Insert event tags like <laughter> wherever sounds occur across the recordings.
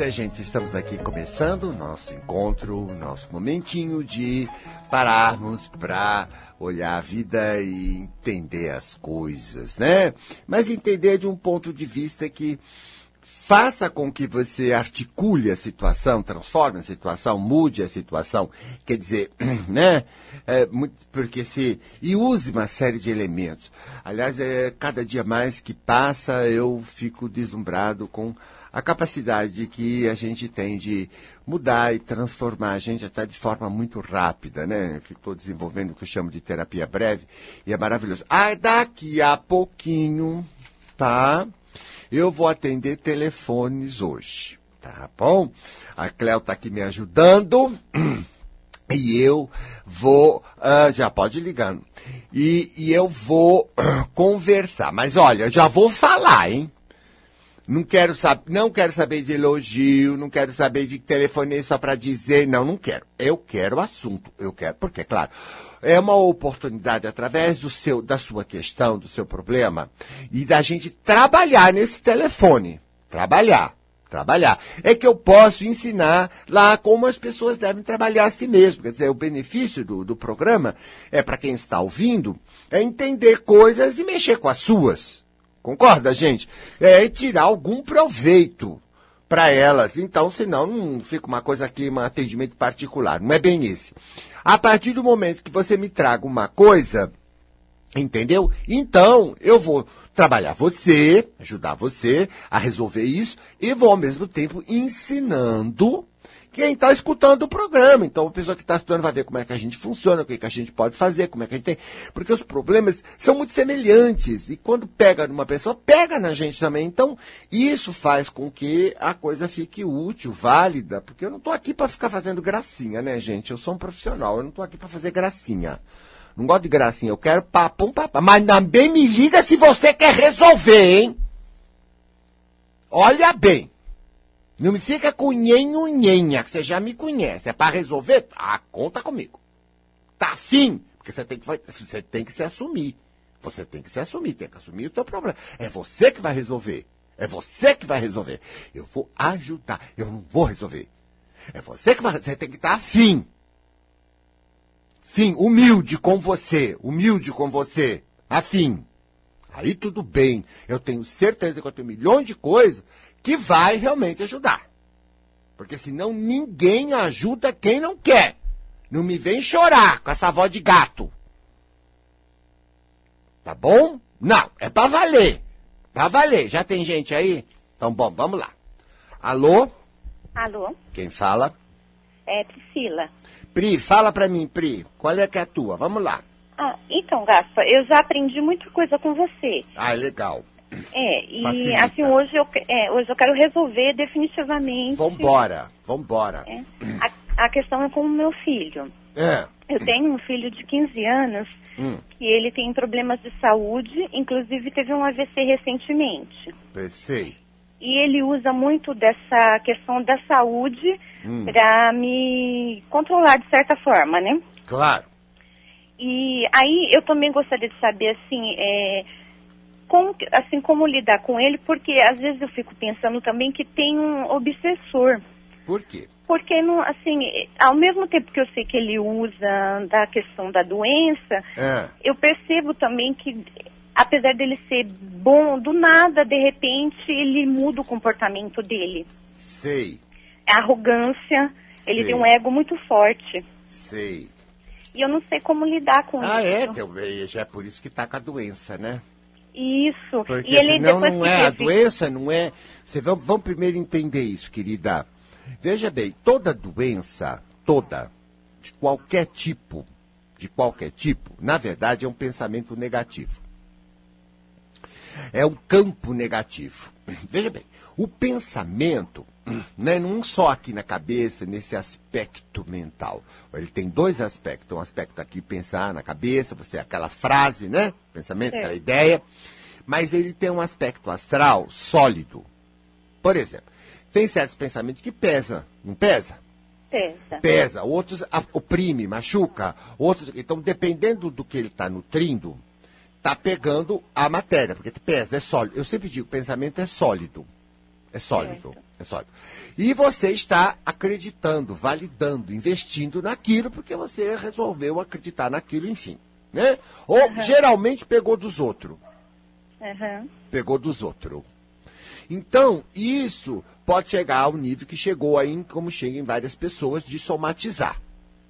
É, gente, estamos aqui começando o nosso encontro, o nosso momentinho de pararmos para olhar a vida e entender as coisas, né? Mas entender de um ponto de vista que faça com que você articule a situação, transforme a situação, mude a situação, quer dizer, <clears throat> né? É, porque se e use uma série de elementos. Aliás, é, cada dia mais que passa eu fico deslumbrado com a capacidade que a gente tem de mudar e transformar a gente até de forma muito rápida, né? Estou desenvolvendo o que eu chamo de terapia breve e é maravilhoso. Ah, daqui a pouquinho, tá? Eu vou atender telefones hoje, tá bom? A Cléo está aqui me ajudando. <clears throat> E eu vou, uh, já pode ligando, e, e eu vou uh, <clears throat> conversar. Mas olha, já vou falar, hein? Não quero, saber, não quero saber de elogio, não quero saber de telefonei só para dizer, não, não quero. Eu quero assunto, eu quero, porque, claro, é uma oportunidade através do seu, da sua questão, do seu problema, e da gente trabalhar nesse telefone. Trabalhar. Trabalhar. É que eu posso ensinar lá como as pessoas devem trabalhar a si mesmo. Quer dizer, o benefício do, do programa é para quem está ouvindo, é entender coisas e mexer com as suas. Concorda, gente? É tirar algum proveito para elas. Então, senão não fica uma coisa aqui, um atendimento particular. Não é bem esse. A partir do momento que você me traga uma coisa, entendeu? Então, eu vou trabalhar você, ajudar você a resolver isso e vou ao mesmo tempo ensinando quem está escutando o programa. Então, a pessoa que está estudando vai ver como é que a gente funciona, o que, que a gente pode fazer, como é que a gente tem. Porque os problemas são muito semelhantes. E quando pega numa pessoa, pega na gente também. Então, isso faz com que a coisa fique útil, válida. Porque eu não estou aqui para ficar fazendo gracinha, né, gente? Eu sou um profissional, eu não estou aqui para fazer gracinha. Não gosto de gracinha, eu quero papo, um papo. Mas também me liga se você quer resolver, hein? Olha bem. Não me fica com nhenho-nhenha, que você já me conhece. É para resolver? Ah, conta comigo. Tá afim? Porque você tem, que, você tem que se assumir. Você tem que se assumir, tem que assumir o teu problema. É você que vai resolver. É você que vai resolver. Eu vou ajudar. Eu não vou resolver. É você que vai. Você tem que estar afim. Fim, humilde com você. Humilde com você. Afim. Aí tudo bem. Eu tenho certeza que eu tenho milhões de coisas que vai realmente ajudar. Porque senão ninguém ajuda quem não quer. Não me vem chorar com essa voz de gato. Tá bom? Não, é pra valer. Pra valer. Já tem gente aí? Então, bom, vamos lá. Alô? Alô? Quem fala? É Priscila. Pri, fala pra mim, Pri. Qual é que é a tua? Vamos lá. Ah, então, Gaspa, eu já aprendi muita coisa com você. Ah, legal. É, e Facilita. assim, hoje eu, é, hoje eu quero resolver definitivamente. Vambora, vambora. É, a, a questão é com o meu filho. É. Eu tenho um filho de 15 anos hum. que ele tem problemas de saúde, inclusive teve um AVC recentemente. Pensei. E ele usa muito dessa questão da saúde hum. para me controlar de certa forma, né? Claro. E aí eu também gostaria de saber assim, é, como, assim, como lidar com ele, porque às vezes eu fico pensando também que tem um obsessor. Por quê? Porque, não, assim, ao mesmo tempo que eu sei que ele usa da questão da doença, é. eu percebo também que, apesar dele ser bom, do nada, de repente, ele muda o comportamento dele. Sei. É arrogância, sei. ele tem um ego muito forte. Sei. E eu não sei como lidar com ah, isso. Ah, é? Já é por isso que tá com a doença, né? Isso. Porque e ele senão não é a doença, não é. Você vamos, vamos primeiro entender isso, querida. Veja bem, toda doença, toda, de qualquer tipo, de qualquer tipo, na verdade é um pensamento negativo. É um campo negativo. Veja bem, o pensamento, né, não só aqui na cabeça, nesse aspecto mental. Ele tem dois aspectos. Um aspecto aqui, pensar na cabeça, você aquela frase, né? Pensamento, aquela ideia. Mas ele tem um aspecto astral sólido. Por exemplo, tem certos pensamentos que pesa, não pesa? Pesa. Pesa. Outros oprime, machuca. Outros. Então, dependendo do que ele está nutrindo, está pegando a matéria, porque pesa, é sólido. Eu sempre digo, pensamento é sólido. É sólido. É sólido. E você está acreditando, validando, investindo naquilo, porque você resolveu acreditar naquilo, enfim. Né? Ou uhum. geralmente pegou dos outros. Uhum. Pegou dos outros. Então, isso pode chegar ao nível que chegou aí, como chega em várias pessoas, de somatizar.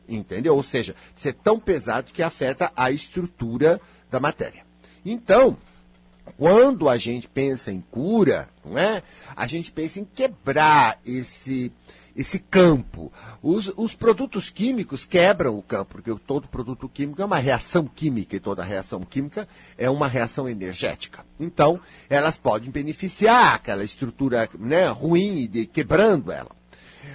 Entendeu? Ou seja, de ser tão pesado que afeta a estrutura da matéria. Então, quando a gente pensa em cura, não é? A gente pensa em quebrar esse esse campo. Os, os, produtos químicos quebram o campo, porque todo produto químico é uma reação química e toda reação química é uma reação energética. Então, elas podem beneficiar aquela estrutura né, ruim de quebrando ela.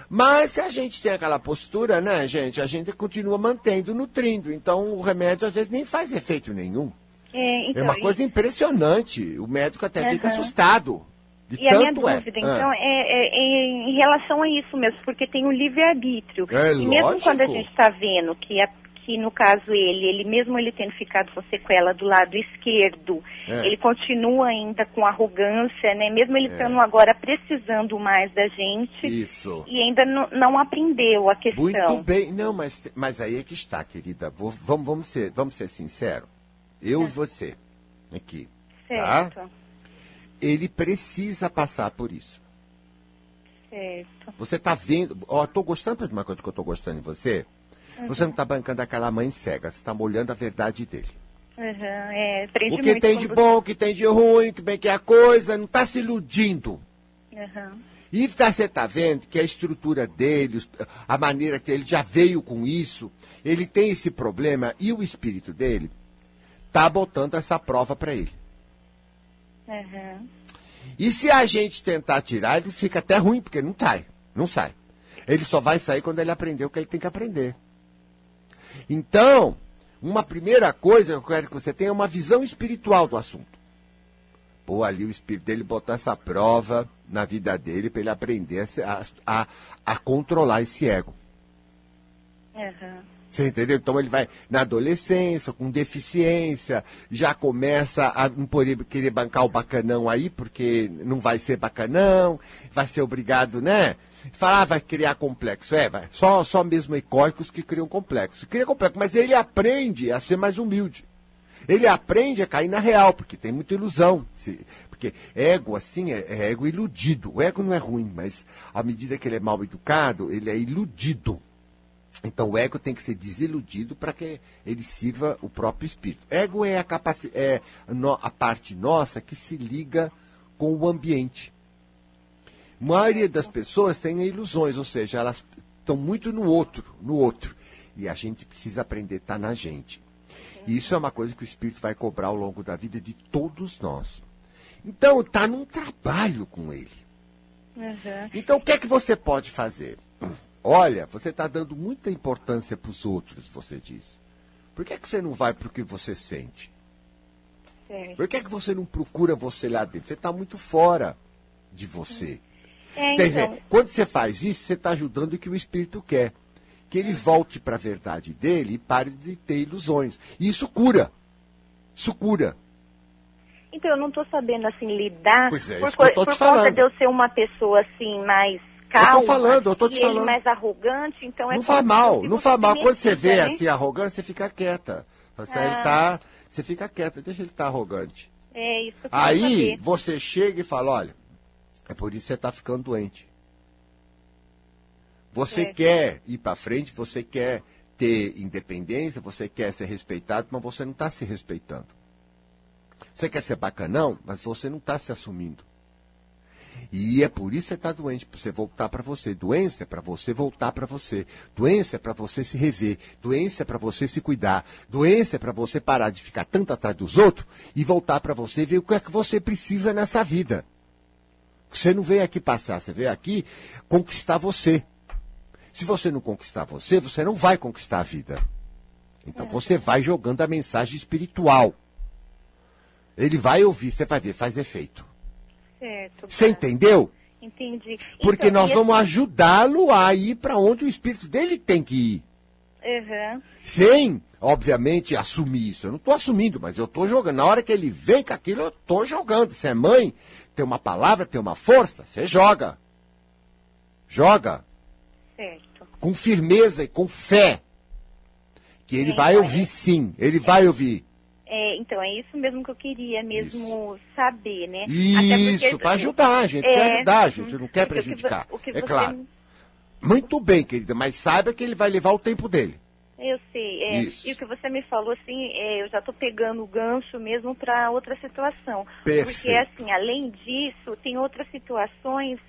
Mas se a gente tem aquela postura, né, gente, a gente continua mantendo, nutrindo. Então o remédio às vezes nem faz efeito nenhum. É, então, é uma coisa impressionante. O médico até uhum. fica assustado. De e a minha dúvida, é. então, é, é, é, em relação a isso mesmo, porque tem o livre-arbítrio. É, e mesmo lógico. quando a gente está vendo que, a, que, no caso, ele, ele mesmo ele tendo ficado com sequela do lado esquerdo, é. ele continua ainda com arrogância, né? Mesmo ele estando agora precisando mais da gente. Isso. E ainda não aprendeu a questão. Muito bem. Não, mas, mas aí é que está, querida. Vou, vamos, vamos, ser, vamos ser sinceros. Eu e você, aqui. Tá? Certo. Tá? ele precisa passar por isso. Certo. Você está vendo. Ó, tô gostando de uma coisa que eu estou gostando em você. Uhum. Você não está bancando aquela mãe cega, você está molhando a verdade dele. Uhum, é, o que tem de bom, o que tem de ruim, que bem que é a coisa, não está se iludindo. Uhum. E você está vendo que a estrutura dele, a maneira que ele já veio com isso, ele tem esse problema e o espírito dele está botando essa prova para ele. Uhum. E se a gente tentar tirar, ele fica até ruim, porque não sai. Não sai. Ele só vai sair quando ele aprender o que ele tem que aprender. Então, uma primeira coisa que eu quero que você tenha é uma visão espiritual do assunto. Pô, ali o espírito dele botou essa prova na vida dele para ele aprender a, a, a, controlar esse ego. Uhum. Você entendeu? Então ele vai na adolescência, com deficiência, já começa a não poder querer bancar o bacanão aí, porque não vai ser bacanão, vai ser obrigado, né? Falar, ah, vai criar complexo. É, vai. Só, só mesmo ecóicos que criam complexo. Cria complexo, mas ele aprende a ser mais humilde. Ele aprende a cair na real, porque tem muita ilusão. Porque ego, assim, é, é ego iludido. O ego não é ruim, mas à medida que ele é mal educado, ele é iludido. Então o ego tem que ser desiludido para que ele sirva o próprio espírito. Ego é a, capaci é a parte nossa que se liga com o ambiente. A maioria das pessoas tem ilusões, ou seja, elas estão muito no outro, no outro. E a gente precisa aprender a estar na gente. E isso é uma coisa que o espírito vai cobrar ao longo da vida de todos nós. Então, está num trabalho com ele. Uhum. Então, o que é que você pode fazer? Olha, você está dando muita importância para os outros, você diz. Por que, é que você não vai para o que você sente? Por que, é que você não procura você lá dentro? Você está muito fora de você. É, Quer dizer, então... quando você faz isso, você está ajudando o que o espírito quer. Que ele volte para a verdade dele e pare de ter ilusões. E isso cura. Isso cura. Então, eu não estou sabendo, assim, lidar pois é, por, isso que eu tô por te falando. de eu ser uma pessoa, assim, mais calma. Eu tô falando, eu tô te falando. Mais arrogante, então é Não faz mal, não faz mal. Quando você vê assim arrogante, você fica quieta. Você, ah. ele tá, você fica quieta, deixa ele estar tá arrogante. É isso que eu Aí saber. você chega e fala, olha, é por isso que você está ficando doente. Você é. quer ir para frente, você quer ter independência, você quer ser respeitado, mas você não está se respeitando. Você quer ser bacanão, mas você não está se assumindo. E é por isso que você está doente, para você voltar para você. Doença é para você voltar para você. Doença é para você se rever. Doença é para você se cuidar. Doença é para você parar de ficar tanto atrás dos outros e voltar para você e ver o que é que você precisa nessa vida. Você não veio aqui passar, você veio aqui conquistar você. Se você não conquistar você, você não vai conquistar a vida. Então é. você vai jogando a mensagem espiritual. Ele vai ouvir, você vai ver, faz efeito. Certo. Você entendeu? Entendi. Porque então, nós vamos ajudá-lo a ir para onde o espírito dele tem que ir. Uhum. Sem, obviamente, assumir isso. Eu não estou assumindo, mas eu estou jogando. Na hora que ele vem com aquilo, eu estou jogando. Você é mãe, tem uma palavra, tem uma força, você joga. Joga. Certo. Com firmeza e com fé. Que ele vai ouvir sim, ele vai ouvir. É, então, é isso mesmo que eu queria mesmo isso. saber, né? Isso, para ajudar, a gente é, quer ajudar, a gente não quer prejudicar. O que, o que é claro. Muito bem, querida, mas saiba que ele vai levar o tempo dele. Eu sei. É, e o que você me falou, assim, é, eu já estou pegando o gancho mesmo para outra situação. Perfeito. Porque, assim, além disso, tem outras situações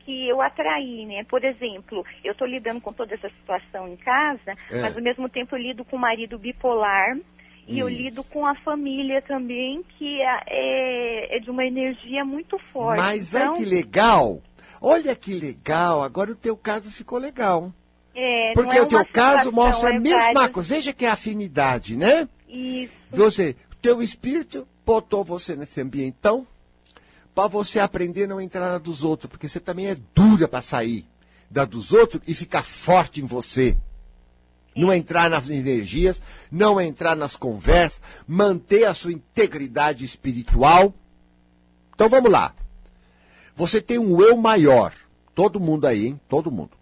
que eu atraí, né? Por exemplo, eu estou lidando com toda essa situação em casa, é. mas ao mesmo tempo eu lido com o marido bipolar e eu lido com a família também, que é, é, é de uma energia muito forte. Mas então... é que legal! Olha que legal, agora o teu caso ficou legal. É, Porque é o teu caso mostra é a mesma vários... coisa. Veja que é afinidade, né? Isso. Você, o teu espírito botou você nesse ambiente, então, para você aprender a não entrar na dos outros, porque você também é dura para sair da dos outros e ficar forte em você. Não entrar nas energias, não entrar nas conversas, manter a sua integridade espiritual. Então vamos lá. Você tem um eu maior. Todo mundo aí, hein? Todo mundo.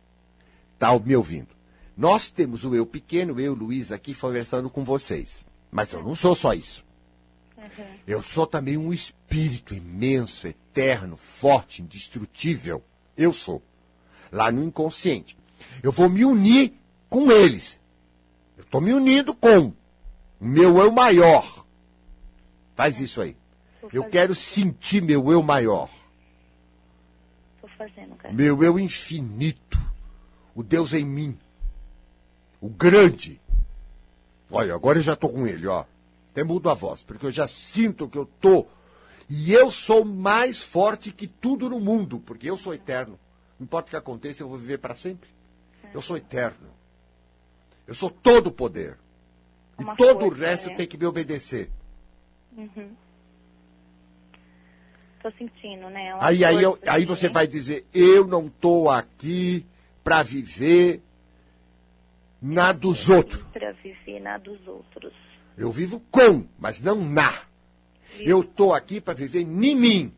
Tá me ouvindo. Nós temos o eu pequeno, eu, Luiz, aqui conversando com vocês. Mas eu não sou só isso. Uhum. Eu sou também um espírito imenso, eterno, forte, indestrutível. Eu sou. Lá no inconsciente. Eu vou me unir com eles. Estou me unindo com o meu eu maior. Faz isso aí. Eu quero sentir meu eu maior. Fazendo, meu eu infinito. O Deus em mim. O grande. Olha, agora eu já estou com ele, ó. Até mudo a voz, porque eu já sinto que eu tô. E eu sou mais forte que tudo no mundo, porque eu sou eterno. Não importa o que aconteça, eu vou viver para sempre. Eu sou eterno. Eu sou todo o poder. Uma e todo força, o resto é. tem que me obedecer. Uhum. Tô sentindo, né? Uma aí, aí, eu, aí você vai dizer, eu não tô aqui para viver na dos outros. Para viver na dos outros. Eu vivo com, mas não na. Vivo. Eu estou aqui para viver em mim.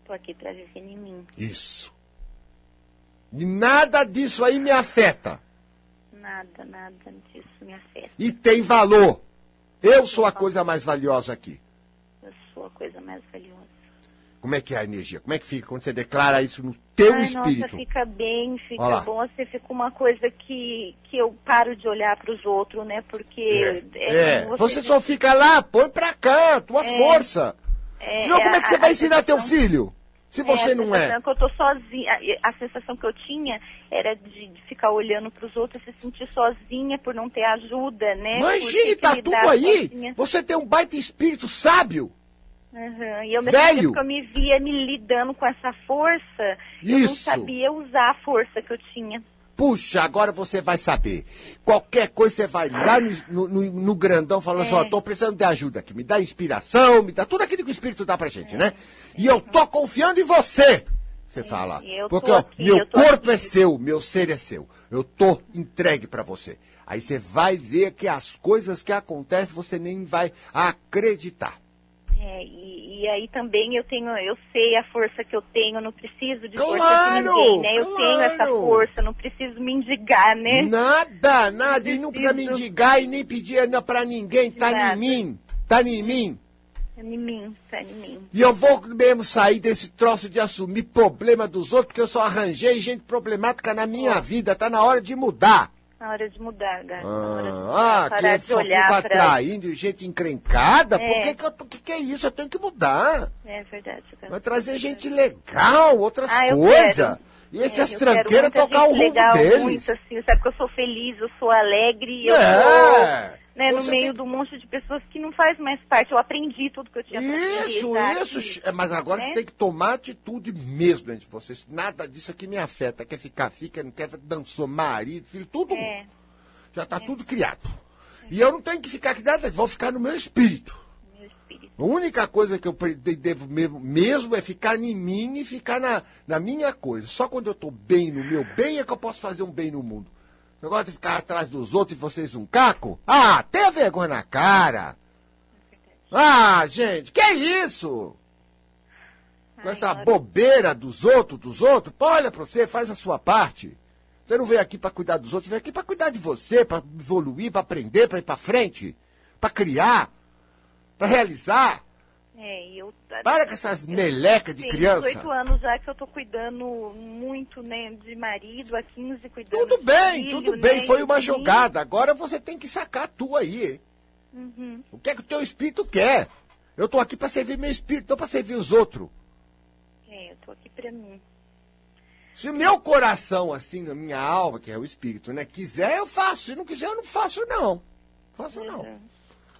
Estou aqui para viver em mim. Isso. E nada disso aí me afeta. Nada, nada disso me afeta. E tem valor. Eu sou a coisa mais valiosa aqui. Eu sou a coisa mais valiosa. Como é que é a energia? Como é que fica quando você declara isso no teu Ai, espírito? Nossa, fica bem, fica bom. Você fica uma coisa que, que eu paro de olhar para os outros, né? Porque. É, é, é você, você só fica lá, põe para cá, tua é, força. É, Senão, como é que você a, vai a ensinar sensação, teu filho? Se é, você não é. que eu tô sozinha. A, a, sensação que eu tinha era de, de ficar olhando para os outros, se sentir sozinha por não ter ajuda, né? Imagine, tá tudo aí. Sozinha. Você tem um baita espírito sábio. Uhum. E eu, Velho. que eu me via me lidando com essa força, Isso. eu não sabia usar a força que eu tinha. Puxa, agora você vai saber. Qualquer coisa você vai lá no, no, no grandão falando é. assim, ó, tô precisando de ajuda aqui. Me dá inspiração, me dá tudo aquilo que o Espírito dá pra gente, é. né? E eu tô confiando em você. Você é. fala. Porque ó, aqui, meu corpo aqui. é seu, meu ser é seu. Eu tô entregue para você. Aí você vai ver que as coisas que acontecem você nem vai acreditar. É, e, e, aí também eu tenho, eu sei a força que eu tenho, não preciso de claro, força de ninguém, né? Eu claro. tenho essa força, não preciso mendigar, né? Nada, nada, e não precisa mendigar e nem pedir para ninguém, tá nada. em mim, tá em mim. Tá em mim, tá em mim. E eu vou mesmo sair desse troço de assumir problema dos outros, porque eu só arranjei gente problemática na minha oh. vida, tá na hora de mudar. Na hora de mudar, Gato. Ah, ah que eu só fico atraindo pra... gente encrencada? É. Por que que, eu, que que é isso? Eu tenho que mudar. É verdade. Vai trazer gente legal, outras ah, coisas. E essas é, tranqueiras tocar o rumo deles. Muito, assim, sabe que eu sou feliz, eu sou alegre, eu é. sou né, no meio tem... do monte de pessoas que não faz mais parte. Eu aprendi tudo que eu tinha Isso, isso. É, mas agora né? você tem que tomar atitude mesmo entre vocês. Nada disso aqui me afeta. Quer ficar, fica, não quer dançar marido, filho, tudo. É. Já está é. tudo criado. E eu não tenho que ficar aqui nada, vou ficar no meu espírito. Meu espírito. A única coisa que eu devo mesmo, mesmo é ficar em mim e ficar na, na minha coisa. Só quando eu estou bem no meu bem é que eu posso fazer um bem no mundo. Negócio de ficar atrás dos outros e vocês um caco? Ah, tenha vergonha na cara. Ah, gente, que isso? com essa bobeira dos outros, dos outros. Olha pra você, faz a sua parte. Você não veio aqui para cuidar dos outros, veio aqui para cuidar de você, para evoluir, para aprender, para ir para frente, para criar, para realizar. É, eu. Para com essas melecas de criança. 18 anos já que eu tô cuidando muito, né, de marido, há 15 cuidando Tudo bem, filho, tudo bem, né, foi uma jogada. Agora você tem que sacar a tua aí. Uhum. O que é que o teu espírito quer? Eu tô aqui para servir meu espírito, não para servir os outros. É, eu tô aqui pra mim. Se o meu coração, assim, a minha alma, que é o espírito, né, quiser, eu faço. Se não quiser, eu não faço, não. Faço, não. Uhum.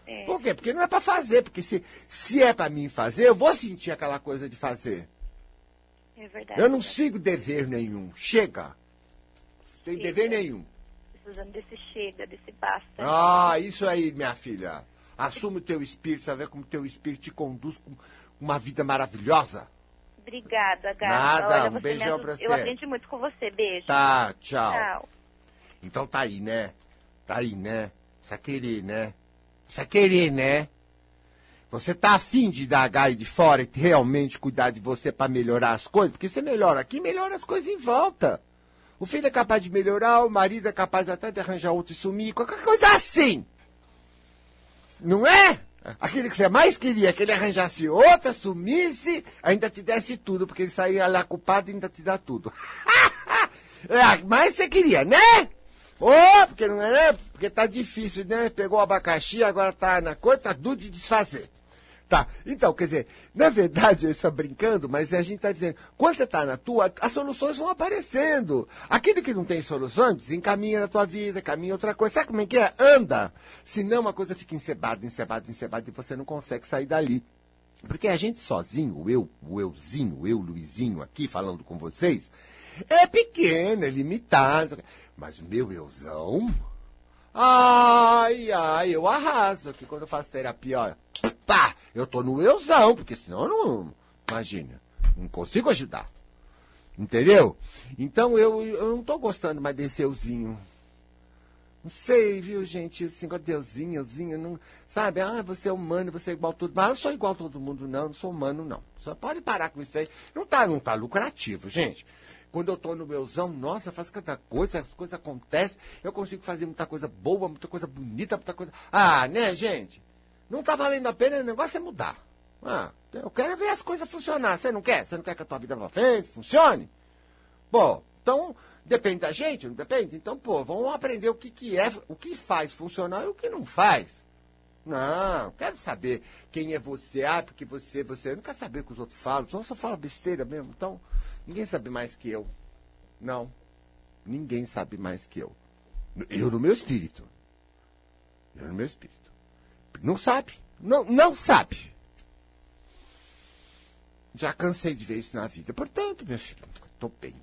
É. Por quê? Porque não é para fazer. Porque se, se é para mim fazer, eu vou sentir aquela coisa de fazer. É verdade. Eu não sigo dever nenhum. Chega. Não tem dever nenhum. Precisando desse chega, desse basta. Ah, isso aí, minha filha. Assume o teu espírito, ver como o teu espírito te conduz com uma vida maravilhosa. Obrigada, Gata. Nada, Olha, um beijão pra você. Eu aprendi muito com você. Beijo. Tá, tchau. Tchau. Então tá aí, né? Tá aí, né? Precisa querer, né? Precisa querer, né? Você tá afim de dar gai de fora e realmente cuidar de você para melhorar as coisas? Porque você melhora aqui, melhora as coisas em volta. O filho é capaz de melhorar, o marido é capaz até de arranjar outro e sumir, qualquer coisa assim. Não é? Aquele que você mais queria, que ele arranjasse outra, sumisse, ainda te desse tudo, porque ele saía lá culpado e ainda te dá tudo. <laughs> é, mas você queria, né? Ô, porque não é? Porque tá difícil, né? Pegou o abacaxi, agora tá na coisa, tá duro de desfazer. Tá, então, quer dizer, na verdade, <laughs> eu estou brincando, mas a gente tá dizendo, quando você tá na tua, as soluções vão aparecendo. Aquilo que não tem soluções, desencaminha na tua vida, caminha outra coisa. Sabe como é que é? Anda. Senão a coisa fica encebada, encebada, encebada e você não consegue sair dali. Porque a gente sozinho, eu, o euzinho, eu, Luizinho, aqui falando com vocês, é pequeno, é limitado. Mas meu euzão, ai, ai, eu arraso aqui quando eu faço terapia, olha. Pá, eu tô no euzão, porque senão eu não, imagina, não consigo ajudar. Entendeu? Então eu, eu não tô gostando mais desse euzinho. Não sei, viu, gente? Esse negócio de euzinho, euzinho, não. Sabe? Ah, você é humano, você é igual a todo mundo. Mas eu não sou igual a todo mundo, não. Não sou humano, não. Só pode parar com isso aí. Não tá, não tá lucrativo, gente. Quando eu tô no meuzão, nossa, faz cada coisa, as coisas acontecem. Eu consigo fazer muita coisa boa, muita coisa bonita, muita coisa. Ah, né, gente? Não tá valendo a pena, o negócio é mudar. Ah, eu quero ver as coisas funcionar. Você não quer? Você não quer que a tua vida vá frente, funcione? Bom, então, depende da gente, não depende? Então, pô, vamos aprender o que, que é, o que faz funcionar e o que não faz. Não, quero saber quem é você. Ah, porque você, você. Eu não quero saber o que os outros falam. Só só fala besteira mesmo. Então, ninguém sabe mais que eu. Não. Ninguém sabe mais que eu. Eu no meu espírito. Eu no meu espírito. Não sabe. Não, não sabe. Já cansei de ver isso na vida. Portanto, meu filho, tô bem.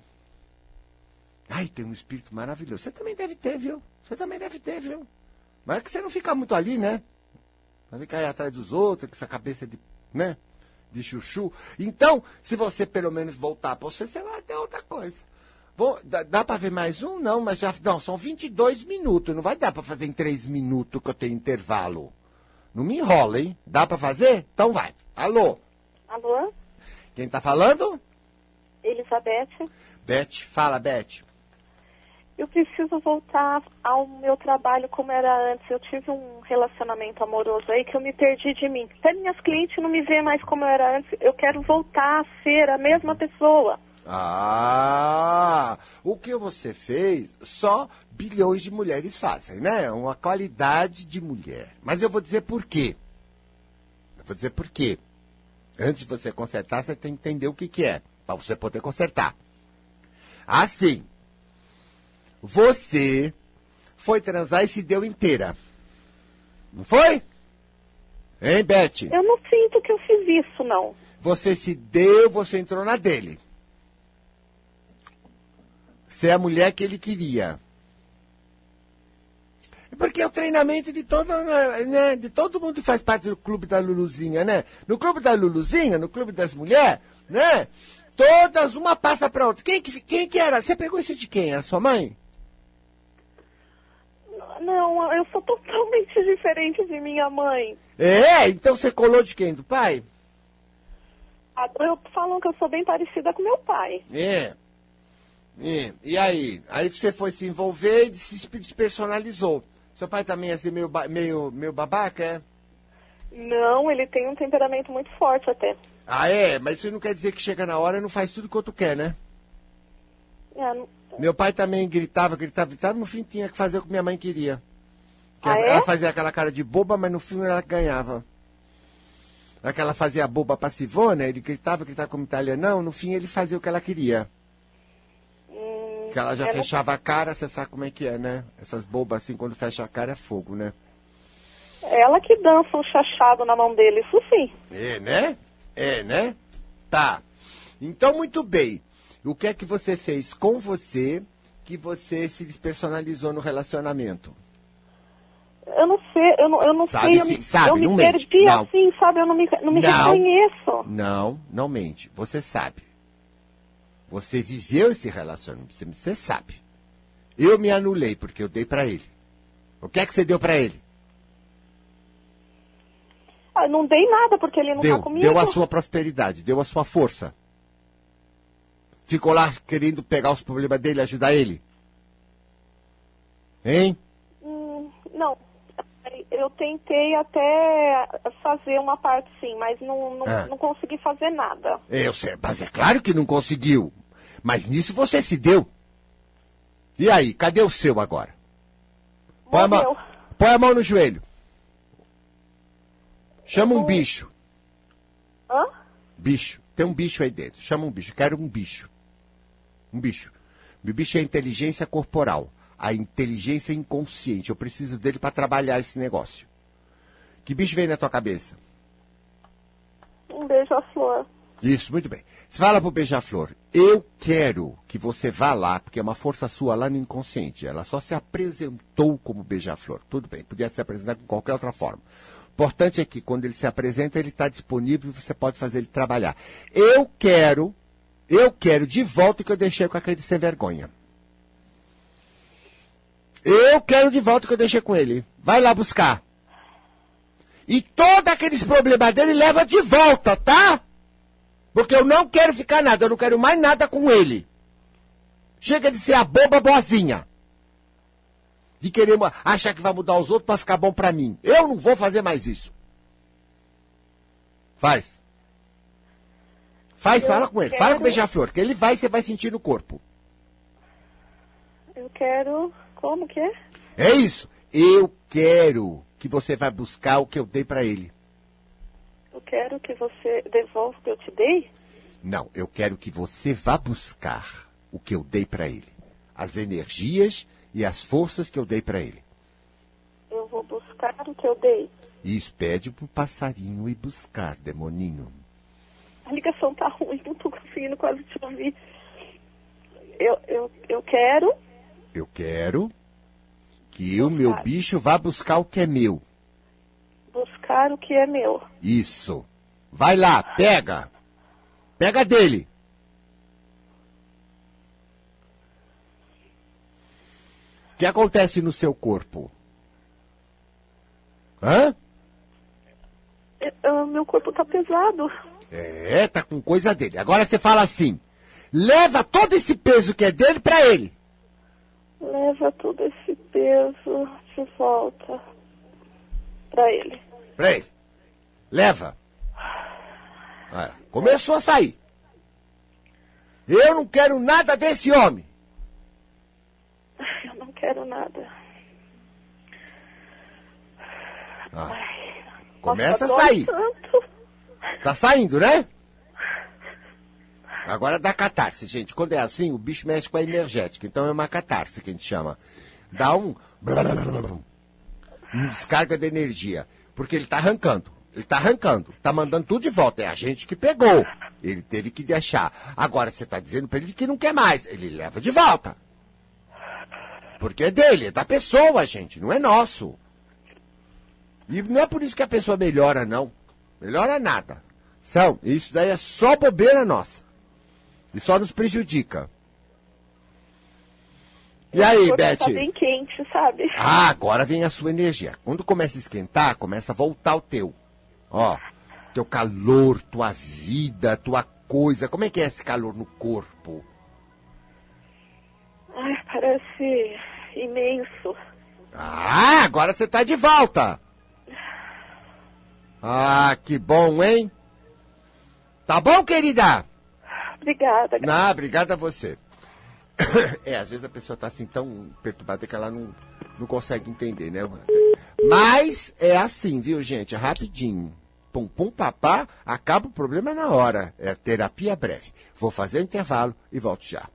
Ai, tem um espírito maravilhoso. Você também deve ter, viu? Você também deve ter, viu? Mas é que você não fica muito ali, né? Vai ficar aí atrás dos outros, com essa cabeça de, né? De chuchu. Então, se você pelo menos voltar para você, você vai ter outra coisa. Bom, dá, dá para ver mais um? Não, mas já. Não, são 22 minutos. Não vai dar para fazer em 3 minutos que eu tenho intervalo. Não me enrola, hein? Dá para fazer? Então vai. Alô? Alô? Quem tá falando? Elizabeth? Beth. Fala, Beth. Eu preciso voltar ao meu trabalho como era antes. Eu tive um relacionamento amoroso aí que eu me perdi de mim. Até minhas clientes não me veem mais como eu era antes. Eu quero voltar a ser a mesma pessoa. Ah, o que você fez, só bilhões de mulheres fazem, né? Uma qualidade de mulher. Mas eu vou dizer por quê. Eu vou dizer por quê. Antes de você consertar, você tem que entender o que, que é, para você poder consertar. Assim, você foi transar e se deu inteira. Não foi? Hein, Beth? Eu não sinto que eu fiz isso, não. Você se deu, você entrou na dele. Você é a mulher que ele queria. Porque é o treinamento de todo, né, de todo mundo que faz parte do clube da Luluzinha, né? No clube da Luluzinha, no clube das mulheres, né? Todas, uma passa pra outra. Quem que, quem que era? Você pegou isso de quem? A sua mãe? Não, eu sou totalmente <laughs> diferente de minha mãe. É? Então você colou de quem? Do pai? Eu falo que eu sou bem parecida com meu pai. É. é. E aí? Aí você foi se envolver e se despersonalizou. Seu pai também é assim meio, meio, meio babaca, é? Não, ele tem um temperamento muito forte até. Ah, é? Mas isso não quer dizer que chega na hora e não faz tudo quanto quer, né? É, não... Meu pai também gritava, gritava, gritava, no fim tinha que fazer o que minha mãe queria. Que ah, ela é? fazia aquela cara de boba, mas no fim ela ganhava. Aquela fazia a boba passivona, ele gritava, gritava como italianão, no fim ele fazia o que ela queria. Hum, que ela já é fechava a cara, você sabe como é que é, né? Essas bobas assim, quando fecha a cara é fogo, né? Ela que dança um chachado na mão dele, isso sim. É, né? É, né? Tá. Então, muito bem. O que é que você fez com você que você se despersonalizou no relacionamento? Eu não sei, eu não, eu não sabe, sei, eu sim, me, sabe, eu me não perdi mente. Não. assim, sabe? Eu não me, não me Não. reconheço. Não, não mente. Você sabe. Você viveu esse relacionamento, você, você sabe. Eu me anulei porque eu dei pra ele. O que é que você deu pra ele? Ah, não dei nada porque ele não Deu, tá comigo. deu a sua prosperidade, deu a sua força. Ficou lá querendo pegar os problemas dele e ajudar ele? Hein? Hum, não. Eu tentei até fazer uma parte sim, mas não, não, Ah. não consegui fazer nada. Eu sei, mas é claro que não conseguiu. Mas nisso você se deu. E aí, cadê o seu agora? Põe a, mão, põe a mão no joelho. Chama um não- bicho. Hã? Bicho. Tem um bicho aí dentro. Chama um bicho. Quero um bicho. Um bicho. O bicho é a inteligência corporal. A inteligência inconsciente. Eu preciso dele para trabalhar esse negócio. Que bicho vem na tua cabeça? Um beijo à flor. Isso, muito bem. Você fala pro Beija-Flor, eu quero que você vá lá, porque é uma força sua lá no inconsciente. Ela só se apresentou como Beija-Flor. Tudo bem, podia se apresentar de qualquer outra forma. O importante é que quando ele se apresenta, ele está disponível e você pode fazer ele trabalhar. Eu quero, eu quero de volta o que eu deixei com aquele sem vergonha. Eu quero de volta o que eu deixei com ele. Vai lá buscar. E todos aqueles problemas dele leva de volta, tá? Porque eu não quero ficar nada, eu não quero mais nada com ele. Chega de ser a boba boazinha. De querer achar que vai mudar os outros para ficar bom para mim. Eu não vou fazer mais isso. Faz. Faz, Eu fala com ele. Fala quero- com o beija-flor, que ele vai e você vai sentir no corpo. Eu quero. Como que é? É isso. Eu quero que você vai buscar o que eu dei para ele. Eu quero que você devolva o que eu te dei? Não, eu quero que você vá buscar o que eu dei para ele. As energias e as forças que eu dei para ele. Eu vou buscar o que eu dei. Isso, pede pro passarinho ir buscar, demoninho. A ligação tá ruim, não tô conseguindo quase te ouvir. Eu, eu, eu quero. Eu quero que o meu bicho vá buscar o que é meu. buscar o que é meu. Isso. Vai lá, pega. Pega dele. O que acontece no seu corpo? Hã? Eu- eu- meu corpo tá pesado. É, tá com coisa dele. Agora você fala assim: leva todo esse peso que é dele pra ele. Leva todo esse peso de volta pra ele. Pra ele. Leva. Começou a sair. Eu não quero nada desse homem. Eu não quero nada. Ah, começa a sair. Tanto. Tá saindo, né? Agora dá catarse, gente. Quando é assim, o bicho mexe com a energética. Então é uma catarse que a gente chama. Dá um. um descarga de energia. Porque ele tá arrancando. Ele tá arrancando. Tá mandando tudo de volta. É a gente que pegou. Ele teve que deixar. Agora você tá dizendo pra ele que não quer mais. Ele leva de volta. Porque é dele, é da pessoa, gente. Não é nosso. E não é por isso que a pessoa melhora, não. Melhora nada. São, isso daí é só bobeira nossa. E só nos prejudica. E aí, Meu corpo Beth? Tá bem quente, sabe? Ah, agora vem a sua energia. Quando começa a esquentar, começa a voltar o teu. Ó, teu calor, tua vida, tua coisa. Como é que é esse calor no corpo? Ai, parece imenso. Ah, agora você tá de volta. Ah, que bom, hein? Tá bom, querida? Obrigada. Ah, obrigada a você. <coughs> É, às vezes a pessoa tá assim tão perturbada que ela não, não consegue entender, né, Mas é assim, viu, gente? É rapidinho. Pum, pum, papá, acaba o problema na hora. É terapia breve. Vou fazer o intervalo e volto já.